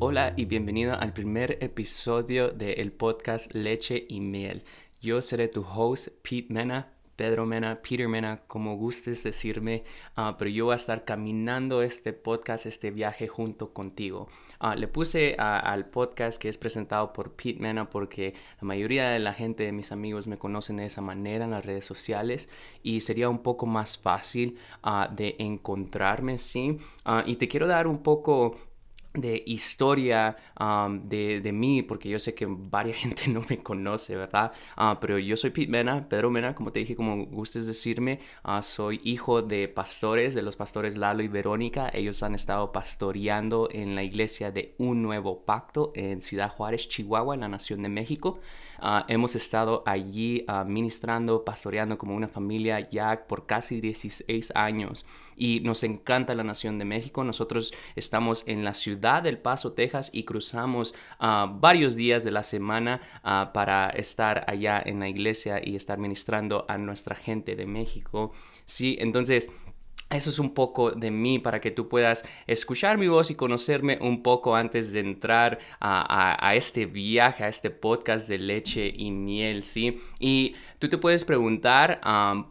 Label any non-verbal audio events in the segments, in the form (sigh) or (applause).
Hola y bienvenido al primer episodio del podcast Leche y Miel. Yo seré tu host, Pete Mena, Pedro Mena, Peter Mena, como gustes decirme, ah, pero yo voy a estar caminando este podcast, este viaje junto contigo. Ah, le puse al podcast que es presentado por Pete Mena porque la mayoría de la gente de mis amigos me conocen de esa manera en las redes sociales y sería un poco más fácil ah, de encontrarme, sí. y te quiero dar un poco de historia de, de, mí, porque yo sé que varias (laughs) gente no me conoce, ¿verdad? Ah, pero yo soy Pete Mena, Pedro Mena, como te dije, como gustes decirme, ah, soy hijo de pastores, de los pastores Lalo y Verónica. Ellos han estado pastoreando en la iglesia de Un Nuevo Pacto en Ciudad Juárez, Chihuahua, en la Nación de México. Ah, hemos estado allí ministrando, pastoreando como una familia ya por casi 16 años y nos encanta la Nación de México. Nosotros estamos en la ciudad del Paso, Texas y cruzamos uh, varios días de la semana uh, para estar allá en la iglesia y estar ministrando a nuestra gente de México. Sí, entonces eso es un poco de mí para que tú puedas escuchar mi voz y conocerme un poco antes de entrar a, este viaje, a este podcast de leche y miel, ¿sí? Y tú te puedes preguntar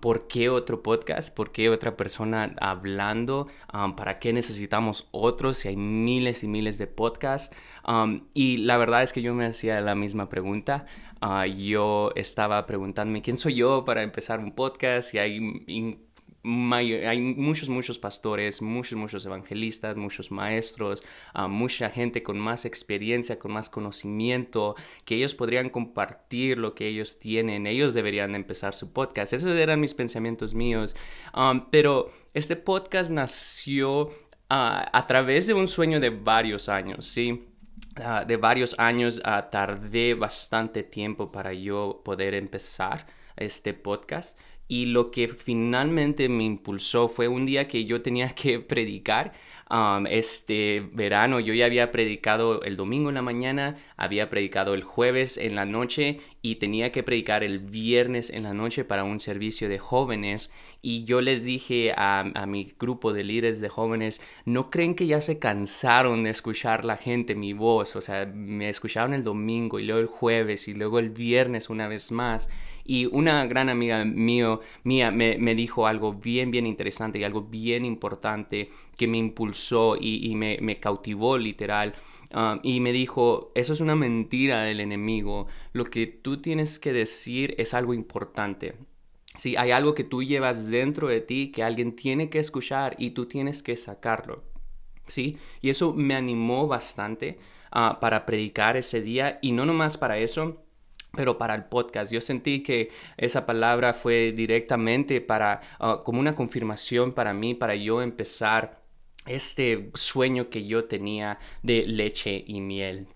por qué otro podcast, por qué otra persona hablando, para qué necesitamos otros si hay miles y miles de podcasts. y la verdad es que yo me hacía la misma pregunta. Ah, yo estaba preguntándome quién soy yo para empezar un podcast y hay hay muchos, muchos pastores, muchos, muchos evangelistas, muchos maestros, ah, mucha gente con más experiencia, con más conocimiento, que ellos podrían compartir lo que ellos tienen. Ellos deberían empezar su podcast. Esos eran mis pensamientos míos. Um, pero este podcast nació ah, a través de un sueño de varios años, ¿sí? Ah, de varios años tardé bastante tiempo para yo poder empezar este podcast y lo que finalmente me impulsó fue un día que yo tenía (laughs) que predicar. Um, este verano yo ya había predicado el domingo en la mañana, había predicado el jueves en la noche y tenía que predicar el viernes en la noche para un servicio de jóvenes. Y yo les dije a, a mi grupo de líderes de jóvenes, ¿no creen que ya se cansaron de escuchar la gente mi voz? O sea, me escucharon el domingo y luego el jueves y luego el viernes una vez más. Y una gran amiga mía me, me, dijo algo bien, bien interesante y algo bien importante que me impulsó y, me, cautivó literal. Um, y me dijo, eso es una mentira del enemigo. Lo que tú tienes que decir es algo importante. Si hay algo que tú llevas dentro de ti que alguien tiene que escuchar y tú tienes que sacarlo. ¿Sí? Y eso me animó bastante uh, para predicar ese día. Y no nomás para eso, pero para el podcast. Yo sentí que esa palabra fue directamente para, ah, como una confirmación para mí, para yo empezar este sueño que yo tenía de leche y miel.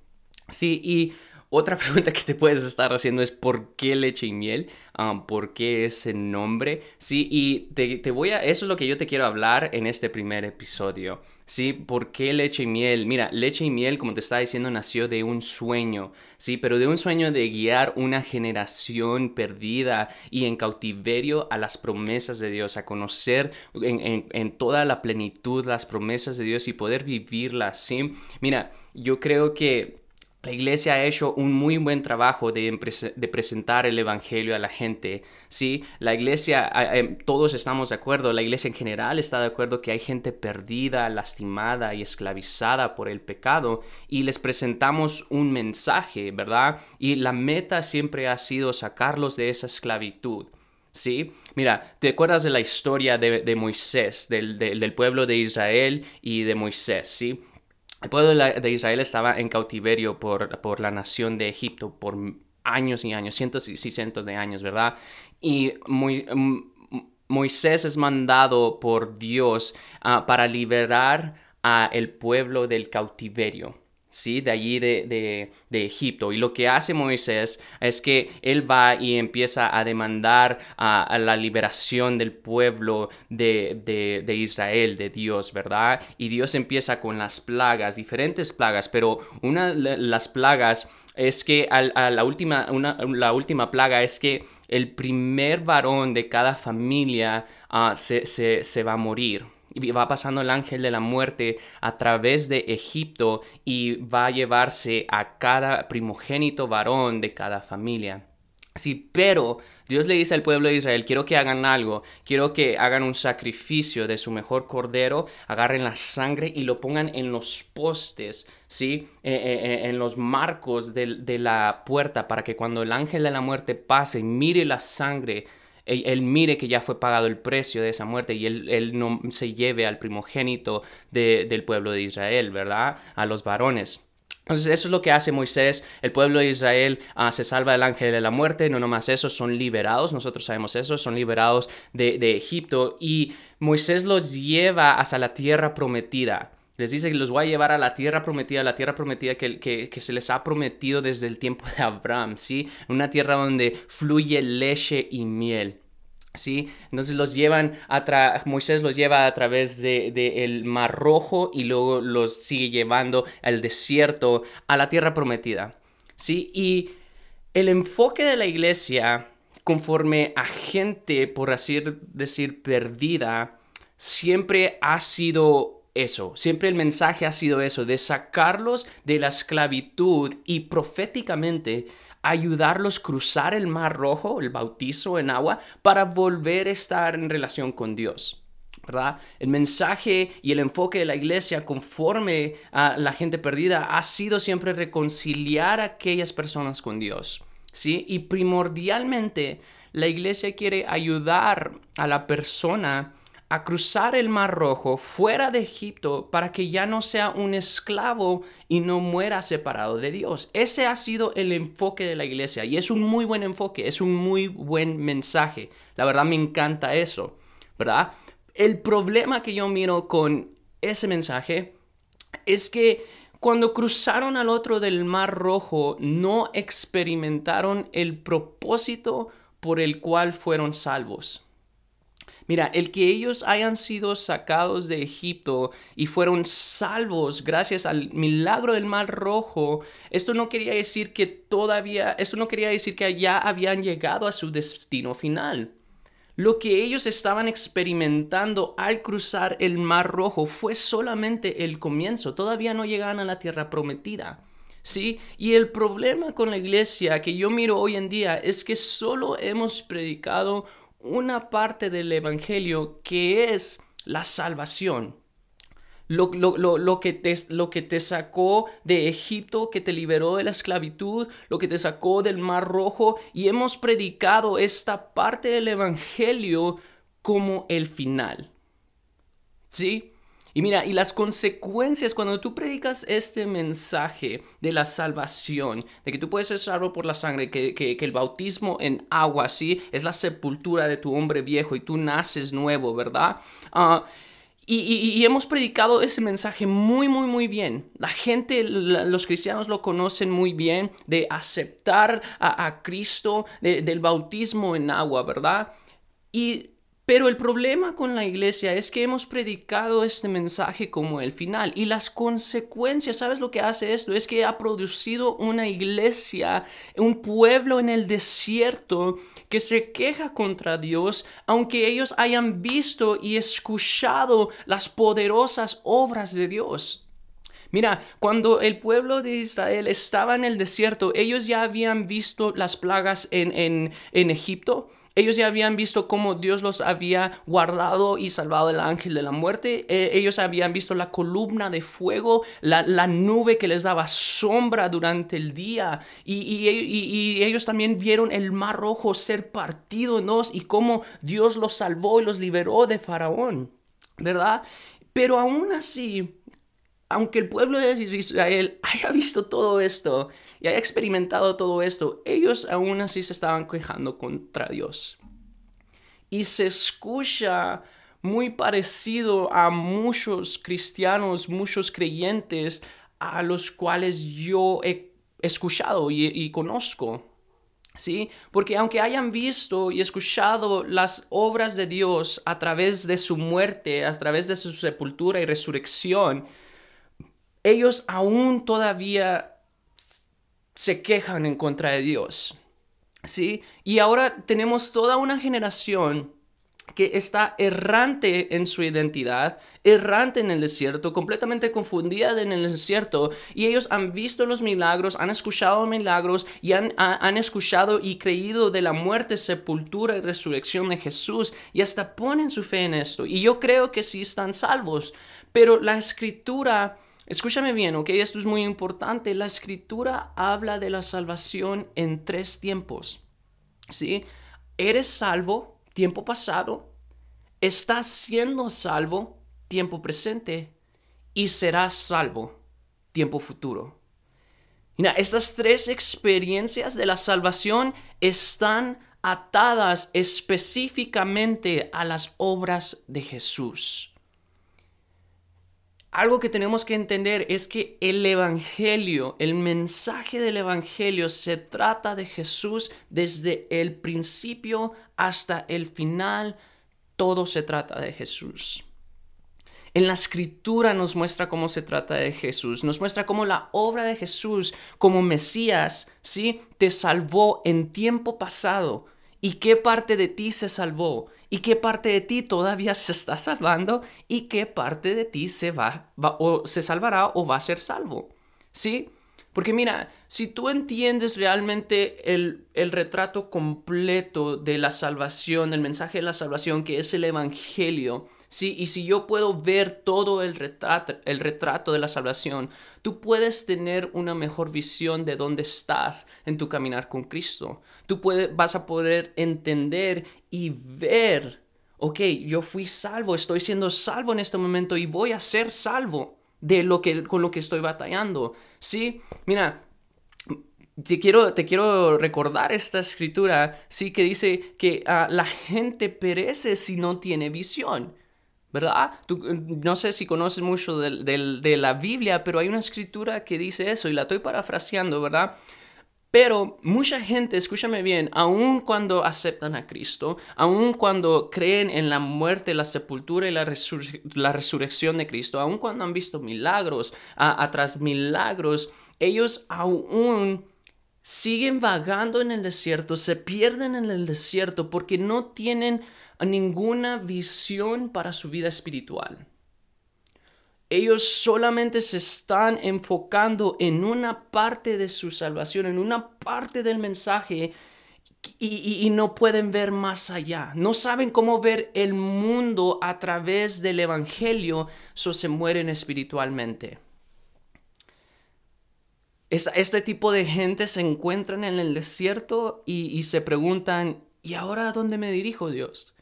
Sí, y otra (laughs) pregunta que te puedes estar haciendo es ¿por qué leche y miel? Um, ¿Por qué ese nombre? Sí, y te, te, voy a... Eso es lo que yo te quiero hablar en este primer episodio. ¿sí? ¿Por qué leche y miel? Mira, leche y miel, como te estaba diciendo, nació de un sueño, ¿sí? Pero de un sueño de guiar una generación perdida y en cautiverio a las promesas de Dios, a conocer en, en, toda la plenitud las promesas de Dios y poder vivirlas, ¿sí? Mira, yo creo que la iglesia ha hecho un muy buen trabajo de, de, presentar el Evangelio a la gente. Sí, la iglesia, em, todos estamos de acuerdo, la iglesia en general está de acuerdo que hay gente perdida, lastimada y esclavizada por el pecado y les presentamos un mensaje, ¿verdad? Y la meta siempre ha sido sacarlos de esa esclavitud. ¿Sí? Mira, ¿te acuerdas de la historia de, Moisés, del, del, pueblo de Israel y de Moisés? ¿Sí? El pueblo de Israel estaba en cautiverio por, por la nación de Egipto por años y años, cientos y cientos de años, ¿verdad? Y muy, Moisés es mandado por Dios ah, para liberar a el pueblo del cautiverio. ¿Sí? De allí de, Egipto. Y lo que hace Moisés es que él va y empieza a demandar a, la liberación del pueblo de, Israel, de Dios, ¿verdad? Y Dios empieza con las plagas, diferentes plagas, pero una de las plagas es que a, la, última, la última plaga es que el primer varón de cada familia ah, se, se va a morir. Va pasando el ángel de la muerte a través de Egipto y va a llevarse a cada primogénito varón de cada familia. Sí, pero Dios le dice al pueblo de Israel, quiero que hagan algo, quiero que hagan un sacrificio de su mejor cordero, agarren la sangre y lo pongan en los postes, ¿sí? Eh, eh, eh, en los marcos de, la puerta para que cuando el ángel de la muerte pase, mire la sangre, él, mire que ya fue pagado el precio de esa muerte y él, no se lleve al primogénito del pueblo de Israel, ¿verdad? A los varones. Entonces eso es lo que hace Moisés, el pueblo de Israel ah, se salva del ángel de la muerte, no nomás eso, son liberados, nosotros sabemos eso, son liberados de, Egipto y Moisés los lleva hasta la tierra prometida. Les dice que los voy a llevar a la tierra prometida, la tierra prometida que, que, se les ha prometido desde el tiempo de Abraham, ¿sí? Una tierra donde fluye leche y miel. ¿Sí? Entonces los llevan a Moisés los lleva a través del de, el Mar Rojo y luego los sigue llevando al desierto, a la tierra prometida. ¿Sí? Y el enfoque de la iglesia, conforme a gente, por así decir, perdida, siempre ha sido eso, siempre el mensaje ha sido eso, de sacarlos de la esclavitud y proféticamente ayudarlos a cruzar el mar rojo, el bautizo en agua, para volver a estar en relación con Dios. ¿verdad? El mensaje y el enfoque de la iglesia conforme a la gente perdida ha sido siempre reconciliar a aquellas personas con Dios. ¿sí? Y primordialmente la iglesia quiere ayudar a la persona a cruzar el Mar Rojo fuera de Egipto para que ya no sea un esclavo y no muera separado de Dios. Ese ha sido el enfoque de la iglesia y es un muy buen enfoque, es un muy buen mensaje. La verdad me encanta eso, ¿verdad? El problema que yo miro con ese mensaje es que cuando cruzaron al otro del Mar Rojo no experimentaron el propósito por el cual fueron salvos. Mira, el que ellos hayan sido sacados de Egipto y fueron salvos gracias al milagro del mar rojo, esto no quería decir que todavía, esto no quería decir que ya habían llegado a su destino final. Lo que ellos estaban experimentando al cruzar el mar rojo fue solamente el comienzo, todavía no llegaban a la tierra prometida. ¿Sí? Y el problema con la iglesia que yo miro hoy en día es que solo hemos predicado una parte del Evangelio que es la salvación. Lo, que te, lo, que te, sacó de Egipto, que te liberó de la esclavitud, lo que te sacó del Mar Rojo, y hemos predicado esta parte del Evangelio como el final. ¿Sí? Y mira, y las consecuencias cuando tú predicas este mensaje de la salvación, de que tú puedes ser salvo por la sangre, que, el bautismo en agua, ¿sí? Es la sepultura de tu hombre viejo y tú naces nuevo, ¿verdad? Ah, y, hemos predicado ese mensaje muy, muy, muy bien. La gente, los cristianos lo conocen muy bien de aceptar a, Cristo, del bautismo en agua, ¿verdad? Y pero el problema con la iglesia es que hemos predicado este mensaje como el final y las consecuencias, ¿sabes lo que hace esto? Es que ha producido una iglesia, un pueblo en el desierto que se queja contra Dios, aunque ellos hayan visto y escuchado las poderosas obras de Dios. Mira, cuando el pueblo de Israel estaba en el desierto, ellos ya habían visto las plagas en, en, en Egipto ellos ya habían visto cómo Dios los había guardado y salvado del ángel de la muerte. Eh, ellos habían visto la columna de fuego, la, nube que les daba sombra durante el día. Y, ellos también vieron el mar rojo ser partido en dos y cómo Dios los salvó y los liberó de Faraón. ¿Verdad? Pero aún así, aunque el pueblo de Israel haya visto todo esto y haya experimentado todo esto, ellos aún así se estaban quejando contra Dios. Y se escucha muy parecido a muchos cristianos, muchos creyentes a los cuales yo he escuchado y, conozco. ¿Sí? Porque aunque hayan visto y escuchado las obras de Dios a través de su muerte, a través de su sepultura y resurrección, ellos aún todavía se quejan en contra de Dios. ¿Sí? Y ahora tenemos toda una generación que está errante en su identidad, errante en el desierto, completamente confundida en el desierto, y ellos han visto los milagros, han escuchado milagros y han, han escuchado y creído de la muerte, sepultura y resurrección de Jesús, y hasta ponen su fe en esto. Y yo creo que sí están salvos, pero la escritura... Escúchame bien, ok, esto es muy importante. La escritura habla de la salvación en tres tiempos. ¿Sí? Eres salvo tiempo pasado, estás siendo salvo, tiempo presente, y serás salvo, tiempo futuro. Mira, estas tres experiencias de la salvación están atadas específicamente a las obras de Jesús. Algo que tenemos que entender es que el Evangelio, el mensaje del Evangelio se trata de Jesús desde el principio hasta el final. Todo se trata de Jesús. En la escritura nos muestra cómo se trata de Jesús, nos muestra cómo la obra de Jesús como Mesías, ¿sí? Te salvó en tiempo pasado, y qué parte de ti se salvó y qué parte de ti todavía (laughs) se está salvando y qué parte de ti se va, o se salvará o va a ser salvo. ¿Sí? Porque mira, si tú entiendes realmente el, el, retrato completo de la salvación, del mensaje de la salvación que es el Evangelio, ¿sí? y si yo puedo ver todo el retrato, el retrato de la salvación, tú puedes tener una mejor visión de dónde estás en tu caminar con Cristo. Tú puedes, vas a poder entender y ver, ok, yo fui salvo, estoy siendo salvo en este momento y voy a ser salvo de lo que, con lo que estoy batallando. Sí, mira, te quiero, te quiero recordar esta escritura, sí, que dice que ah, la gente perece si no tiene visión. ¿Verdad? Tú, no sé si conoces mucho de, de la Biblia, pero hay una escritura que dice eso y la estoy parafraseando, ¿verdad? Pero mucha gente, escúchame bien, aun cuando aceptan a Cristo, aun cuando creen en la muerte, la sepultura y la, resurrección de Cristo, aun cuando han visto milagros, atrás milagros, ellos aún siguen vagando en el desierto, se pierden en el desierto porque no tienen ninguna visión para su vida espiritual ellos solamente se están enfocando en una parte de su salvación, en una parte del mensaje y, no pueden ver más allá. No saben cómo ver el mundo a través del Evangelio, so se mueren espiritualmente. Este, tipo de gente se encuentran en el desierto y, y se preguntan, ¿y ahora a dónde me dirijo Dios?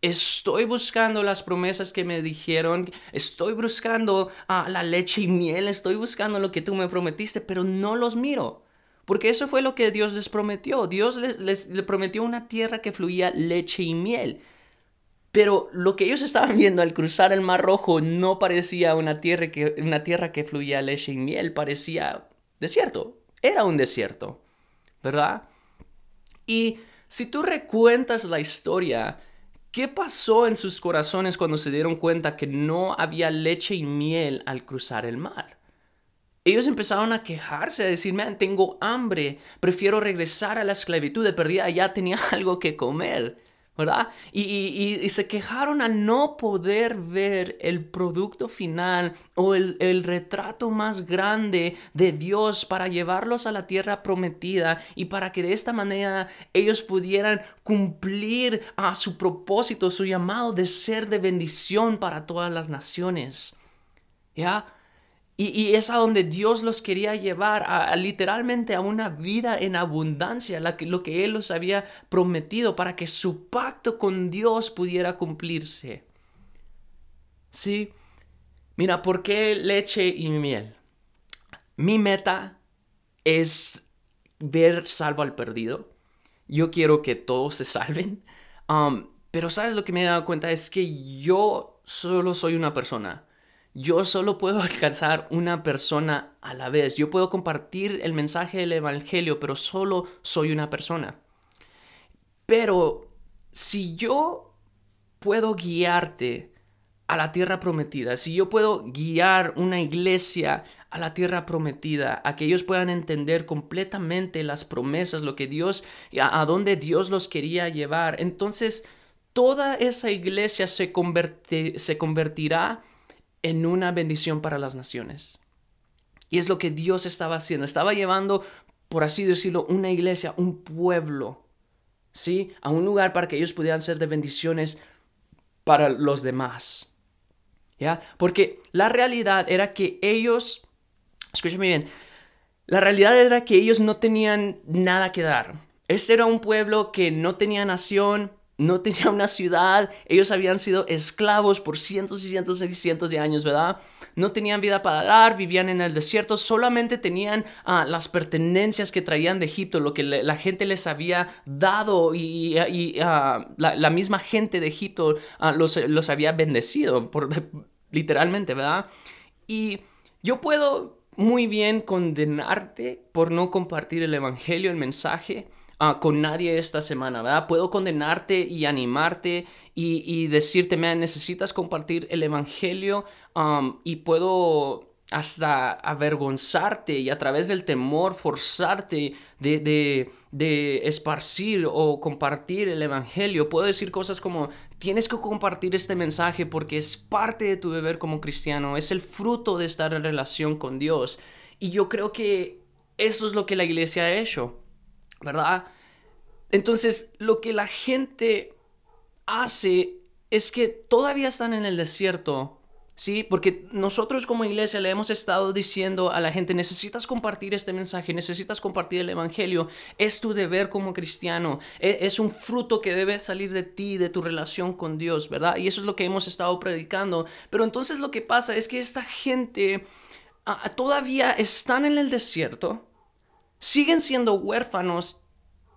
Estoy buscando las promesas que me dijeron, estoy buscando ah, la leche y miel, estoy buscando lo que tú me prometiste, pero no los miro. Porque eso fue lo que Dios les prometió. Dios les, les, prometió una tierra que fluía leche y miel. Pero lo que ellos estaban viendo al cruzar el Mar Rojo no parecía una tierra que, una tierra que fluía leche y miel, parecía desierto. Era un desierto, ¿verdad? Y si tú recuentas la historia, ¿Qué pasó en sus corazones cuando se dieron cuenta que no había leche y miel al cruzar el mar? Ellos empezaron a quejarse, a decir, man, tengo hambre, prefiero regresar a la esclavitud, de perdida ya tenía (laughs) algo que comer. ¿Verdad? Y, se quejaron al no poder ver el producto final o el, retrato más grande de Dios para llevarlos a la tierra prometida y para que de esta manera ellos pudieran cumplir a su propósito, su llamado de ser de bendición para todas las naciones. ¿Ya? Y, es a donde Dios los quería llevar, literalmente a una vida en abundancia, lo que Él los había prometido para que su pacto con Dios pudiera cumplirse. Sí, mira, ¿por qué leche y miel? Mi meta es ver salvo al perdido. Yo quiero que todos se salven. Um, pero sabes lo que me he dado cuenta es que yo solo soy una persona yo solo puedo (laughs) alcanzar una persona a la vez. Yo puedo compartir el mensaje del Evangelio, pero solo soy una persona. Pero si yo puedo guiarte a la tierra prometida, si yo puedo guiar una iglesia a la tierra prometida, a que ellos puedan entender completamente las promesas, lo que Dios, a, dónde Dios los quería llevar, entonces toda esa iglesia se, se convertirá en una bendición para las naciones. Y es lo que Dios estaba haciendo. Estaba llevando, por así decirlo, una iglesia, un pueblo, ¿sí? A un lugar para que ellos pudieran ser de bendiciones para los demás. ¿Ya? Porque la realidad era que ellos, escúchame bien, la realidad era que ellos no tenían nada que dar. Este era un pueblo que no tenía nación, no tenía una ciudad, ellos habían sido esclavos por cientos y cientos y cientos de años, ¿verdad? No tenían vida para dar, vivían en el desierto, solamente tenían ah, las pertenencias que traían de Egipto, lo que la gente les había dado y, ah, la, misma gente de Egipto ah, los, los, había bendecido, por, (laughs) literalmente, ¿verdad? Y yo puedo muy bien condenarte por no compartir el Evangelio, el mensaje, Ah, con nadie esta semana, ¿verdad? Puedo condenarte y animarte y, decirte, man, necesitas compartir el Evangelio um, y puedo hasta avergonzarte y a través del temor forzarte de, de, de, esparcir o compartir el Evangelio. Puedo decir cosas como, tienes que compartir este mensaje porque es parte de tu deber como cristiano, es el fruto de estar en relación con Dios. Y yo creo que eso es lo que la iglesia ha hecho. ¿Verdad? Entonces, lo que la gente hace es que todavía están en el desierto, ¿sí? Porque nosotros como iglesia le hemos estado diciendo a la gente, necesitas compartir este mensaje, necesitas compartir el Evangelio, es tu deber como cristiano, e-, es un fruto que debe salir de ti, de tu relación con Dios, ¿verdad? Y eso es lo que hemos estado predicando. Pero entonces lo que pasa es que esta gente todavía están en el desierto, siguen siendo huérfanos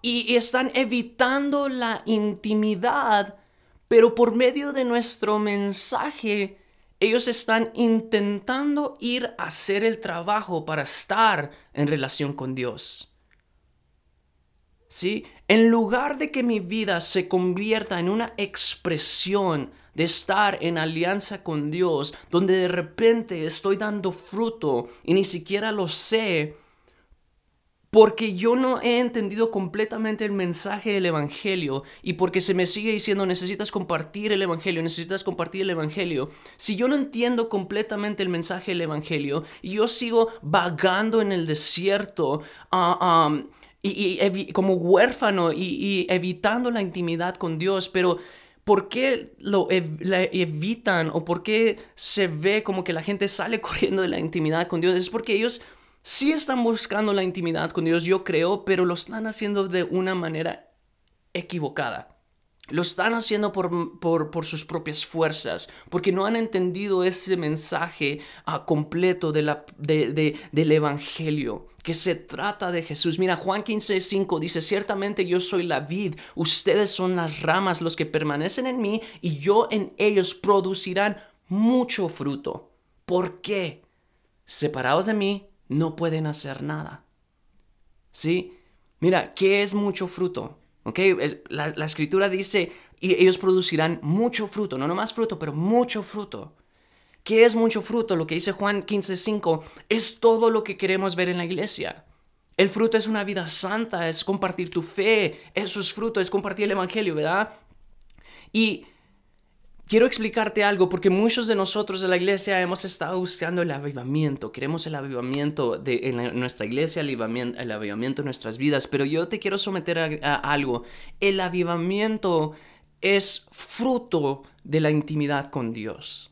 y, están evitando la intimidad, pero por medio de nuestro mensaje, ellos están intentando ir a hacer el trabajo para estar en relación con Dios. ¿Sí? En lugar de que mi vida se convierta en una expresión de estar en alianza con Dios, donde de repente estoy dando fruto y ni siquiera lo sé, porque yo no he entendido completamente el mensaje del Evangelio y porque se me sigue diciendo necesitas compartir el Evangelio, necesitas compartir el Evangelio. Si yo no entiendo completamente el mensaje del Evangelio y yo sigo vagando en el desierto ah, y, como huérfano y, evitando la intimidad con Dios, pero... ¿Por qué lo evitan o por qué se ve como que la gente sale (laughs) corriendo de la intimidad con Dios? Es porque ellos sí están buscando la intimidad con Dios, yo creo, pero lo están haciendo de una manera equivocada. Lo están haciendo por, por, sus propias fuerzas, porque no han entendido ese mensaje ah, completo del Evangelio, que se trata de Jesús. Mira, Juan 15, 5 dice, ciertamente yo soy la vid, ustedes son las ramas, los que permanecen en mí, y yo en ellos producirán mucho fruto. ¿Por qué? Separados de mí, no pueden hacer nada. ¿Sí? Mira, ¿qué es mucho fruto? ¿Ok? La, escritura dice, y ellos producirán mucho fruto, no nomás fruto, pero mucho fruto. ¿Qué es mucho fruto? Lo que dice Juan 15:5 es todo lo que queremos ver en la iglesia. El fruto es una vida santa, es compartir tu fe, eso es fruto, es compartir el evangelio, ¿verdad? Y Quiero explicarte algo porque muchos de nosotros de la iglesia hemos estado buscando el avivamiento, queremos el avivamiento de en nuestra iglesia, el avivamiento, el avivamiento en nuestras vidas, pero yo te quiero someter a, algo. El avivamiento es fruto de la intimidad con Dios.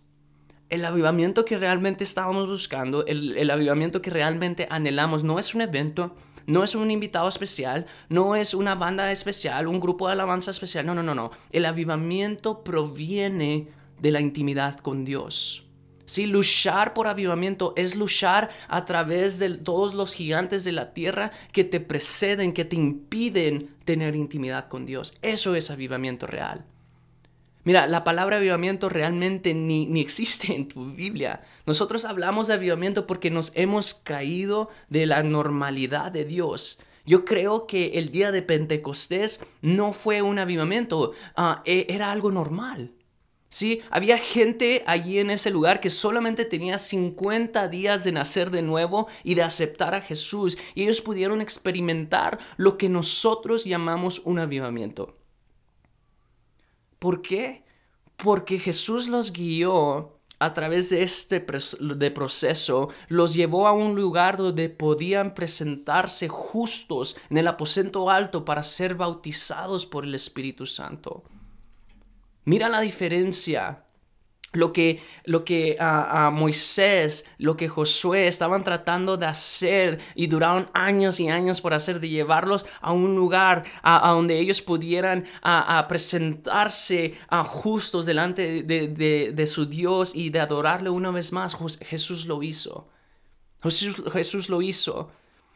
El avivamiento que realmente estábamos buscando, el, el avivamiento que realmente anhelamos, no es un evento, no es un invitado especial, no es una banda especial, un grupo de alabanza especial. No, no, no, no. El avivamiento proviene de la intimidad con Dios. Sí, luchar por avivamiento es luchar a través de todos los gigantes de la tierra que te preceden, que te impiden tener intimidad con Dios. Eso es avivamiento real. Mira, la palabra avivamiento realmente ni, ni, existe en tu Biblia. Nosotros hablamos de avivamiento porque nos hemos caído de la normalidad de Dios. Yo creo que el día de Pentecostés no fue un avivamiento, ah, e, era algo normal. Sí, había gente allí en ese lugar que solamente tenía 50 días de nacer de nuevo y de aceptar a Jesús, y ellos pudieron experimentar lo que nosotros llamamos un avivamiento. ¿Por qué? Porque Jesús los guió a través de este de proceso, los llevó a un lugar donde podían presentarse justos en el aposento alto para ser bautizados por el Espíritu Santo. Mira la diferencia lo que, lo que a Moisés, lo que Josué estaban tratando de hacer y duraron años y años por hacer, de llevarlos a un lugar a, donde ellos pudieran a, presentarse a justos delante de, de, su Dios y de adorarle una vez más. Jesús lo hizo. Jesús, Jesús lo hizo.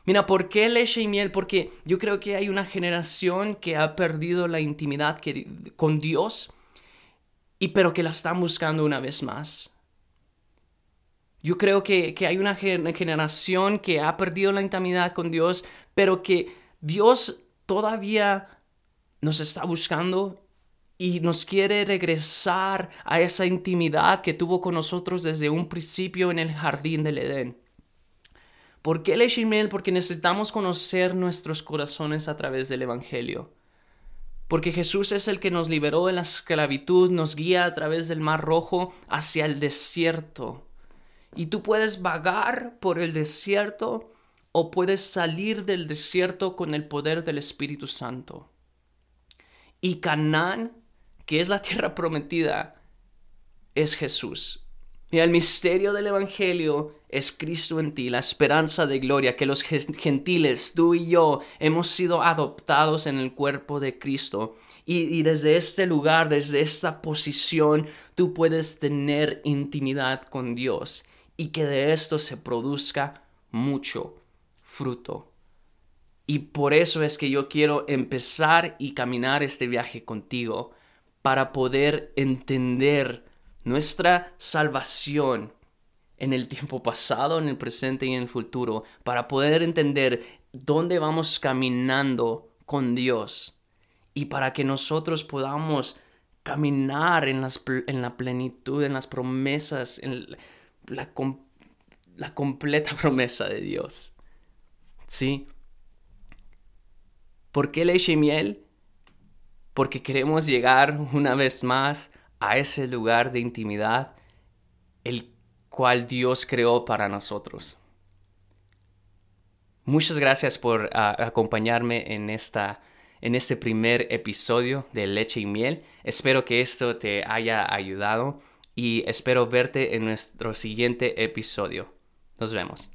Mira, ¿por qué leche y miel? Porque yo creo que hay una generación que ha perdido la intimidad con Dios y pero que la están buscando una vez más. Yo creo que, hay una generación que ha perdido la intimidad con Dios, pero que Dios todavía nos está buscando y nos quiere regresar a esa intimidad que tuvo con nosotros desde un principio en el jardín del Edén. ¿Por qué el Porque necesitamos conocer nuestros corazones a través del Evangelio. Porque Jesús es el que nos liberó de la esclavitud, nos guía a través del mar rojo hacia el desierto. Y tú puedes vagar por el desierto o puedes salir del desierto con el poder del Espíritu Santo. Y Canaán, que es la tierra prometida, es Jesús. Y el misterio del Evangelio es Cristo en ti, la esperanza de gloria, que los gentiles, tú y yo, hemos sido adoptados en el cuerpo de Cristo. Y, desde este lugar, desde esta posición, tú puedes tener intimidad con Dios y que de esto se produzca mucho fruto. Y por eso es que yo quiero empezar y caminar este viaje contigo para poder entender nuestra salvación en el tiempo pasado, en el presente y en el futuro, para poder entender dónde vamos caminando con Dios y para que nosotros podamos caminar en, la plenitud, en las promesas, en la, la completa (laughs) promesa de Dios. ¿Sí? ¿Por qué leche y miel? Porque queremos llegar una vez más a ese lugar de intimidad el cual Dios creó para nosotros. Muchas gracias por ah, acompañarme en, esta, en este primer episodio de Leche y Miel. Espero que esto te haya ayudado y espero verte en nuestro siguiente episodio. Nos vemos.